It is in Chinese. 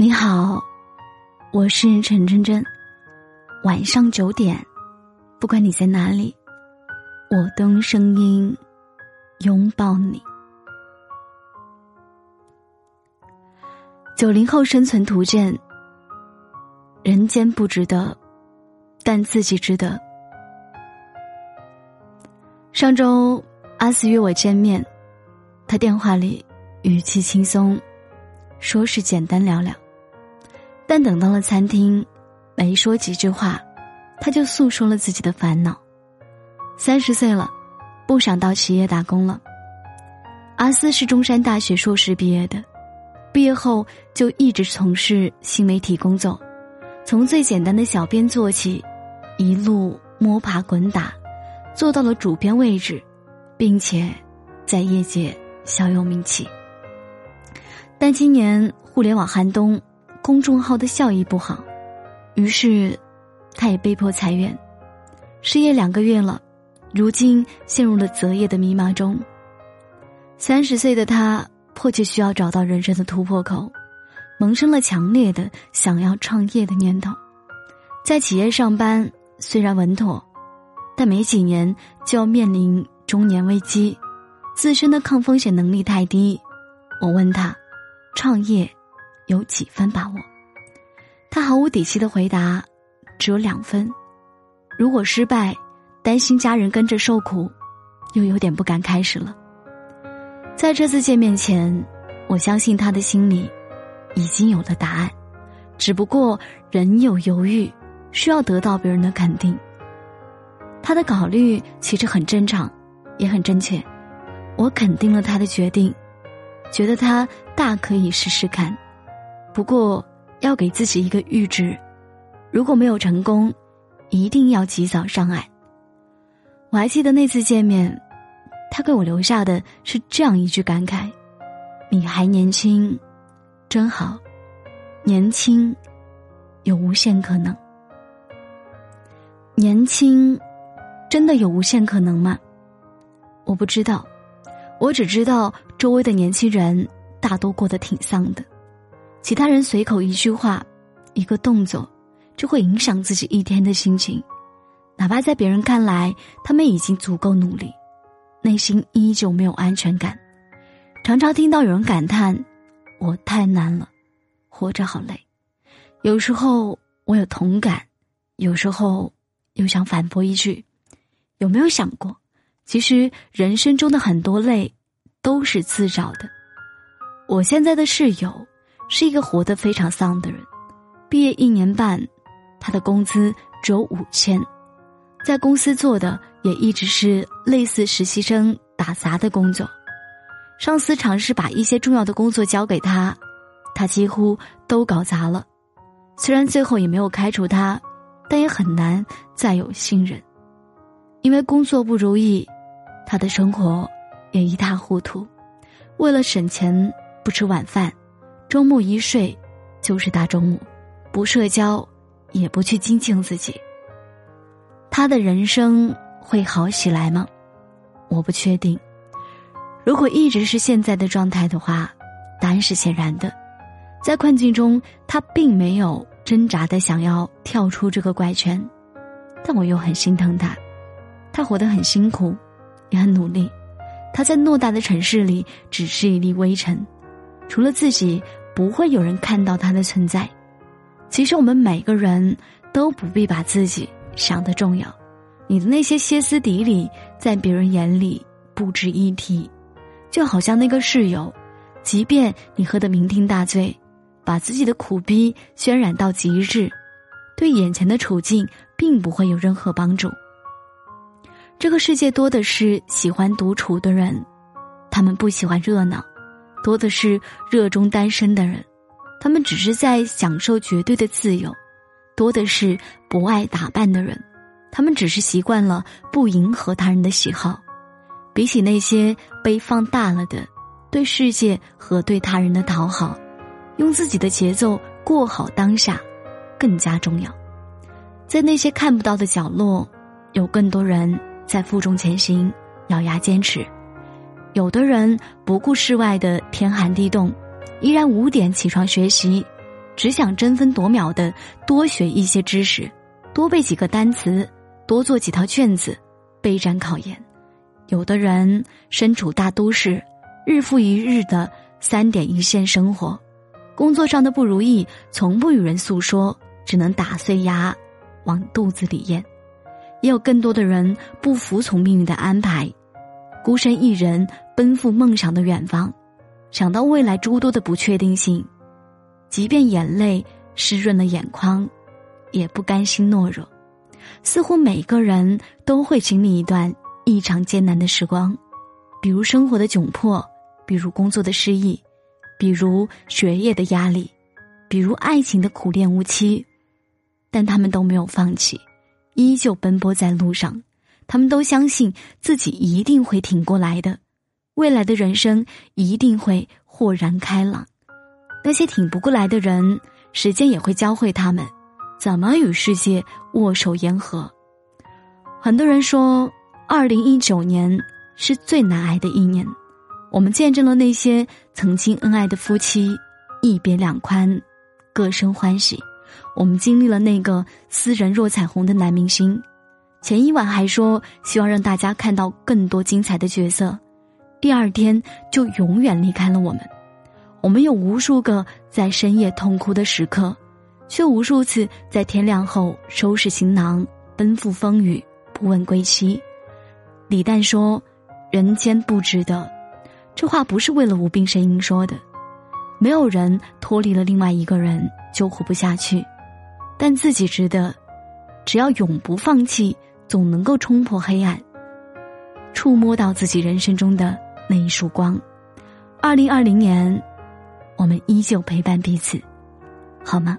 你好，我是陈真真。晚上九点，不管你在哪里，我都用声音拥抱你。九零后生存图鉴：人间不值得，但自己值得。上周阿四约我见面，他电话里语气轻松，说是简单聊聊。但等到了餐厅，没说几句话，他就诉说了自己的烦恼。三十岁了，不想到企业打工了。阿斯是中山大学硕士毕业的，毕业后就一直从事新媒体工作，从最简单的小编做起，一路摸爬滚打，做到了主编位置，并且在业界小有名气。但今年互联网寒冬。公众号的效益不好，于是他也被迫裁员，失业两个月了，如今陷入了择业的迷茫中。三十岁的他迫切需要找到人生的突破口，萌生了强烈的想要创业的念头。在企业上班虽然稳妥，但没几年就要面临中年危机，自身的抗风险能力太低。我问他，创业？有几分把握？他毫无底气的回答：“只有两分。如果失败，担心家人跟着受苦，又有点不敢开始了。”在这次见面前，我相信他的心里已经有了答案，只不过仍有犹豫，需要得到别人的肯定。他的考虑其实很正常，也很正确。我肯定了他的决定，觉得他大可以试试看。不过，要给自己一个阈值，如果没有成功，一定要及早上岸。我还记得那次见面，他给我留下的是这样一句感慨：“你还年轻，真好，年轻有无限可能。年轻真的有无限可能吗？我不知道，我只知道周围的年轻人大多过得挺丧的。”其他人随口一句话，一个动作，就会影响自己一天的心情。哪怕在别人看来，他们已经足够努力，内心依旧没有安全感。常常听到有人感叹：“我太难了，活着好累。”有时候我有同感，有时候又想反驳一句：“有没有想过，其实人生中的很多累，都是自找的。”我现在的室友。是一个活得非常丧的人，毕业一年半，他的工资只有五千，在公司做的也一直是类似实习生打杂的工作，上司尝试把一些重要的工作交给他，他几乎都搞砸了，虽然最后也没有开除他，但也很难再有信任，因为工作不如意，他的生活也一塌糊涂，为了省钱不吃晚饭。周末一睡，就是大周末，不社交，也不去精进自己。他的人生会好起来吗？我不确定。如果一直是现在的状态的话，答案是显然的。在困境中，他并没有挣扎的想要跳出这个怪圈，但我又很心疼他。他活得很辛苦，也很努力。他在偌大的城市里只是一粒微尘，除了自己。不会有人看到他的存在。其实我们每个人都不必把自己想得重要，你的那些歇斯底里，在别人眼里不值一提。就好像那个室友，即便你喝得酩酊大醉，把自己的苦逼渲染到极致，对眼前的处境并不会有任何帮助。这个世界多的是喜欢独处的人，他们不喜欢热闹。多的是热衷单身的人，他们只是在享受绝对的自由；多的是不爱打扮的人，他们只是习惯了不迎合他人的喜好。比起那些被放大了的对世界和对他人的讨好，用自己的节奏过好当下，更加重要。在那些看不到的角落，有更多人在负重前行，咬牙坚持。有的人不顾室外的天寒地冻，依然五点起床学习；只想争分夺秒的多学一些知识，多背几个单词，多做几套卷子，备战考研。有的人身处大都市，日复一日的三点一线生活，工作上的不如意从不与人诉说，只能打碎牙往肚子里咽。也有更多的人不服从命运的安排，孤身一人奔赴梦想的远方，想到未来诸多的不确定性，即便眼泪湿润了眼眶，也不甘心懦弱。似乎每个人都会经历一段。异常艰难的时光，比如生活的窘迫，比如工作的失意，比如学业的压力，比如爱情的苦恋无期，但他们都没有放弃，依旧奔波在路上。他们都相信自己一定会挺过来的，未来的人生一定会豁然开朗。那些挺不过来的人，时间也会教会他们怎么与世界握手言和。很多人说。二零一九年是最难挨的一年，我们见证了那些曾经恩爱的夫妻一别两宽，各生欢喜；我们经历了那个斯人若彩虹的男明星，前一晚还说希望让大家看到更多精彩的角色，第二天就永远离开了我们。我们有无数个在深夜痛哭的时刻，却无数次在天亮后收拾行囊奔赴风雨，不问归期。李诞说：“人间不值得。”这话不是为了无病呻吟说的。没有人脱离了另外一个人就活不下去，但自己值得。只要永不放弃，总能够冲破黑暗，触摸到自己人生中的那一束光。二零二零年，我们依旧陪伴彼此，好吗？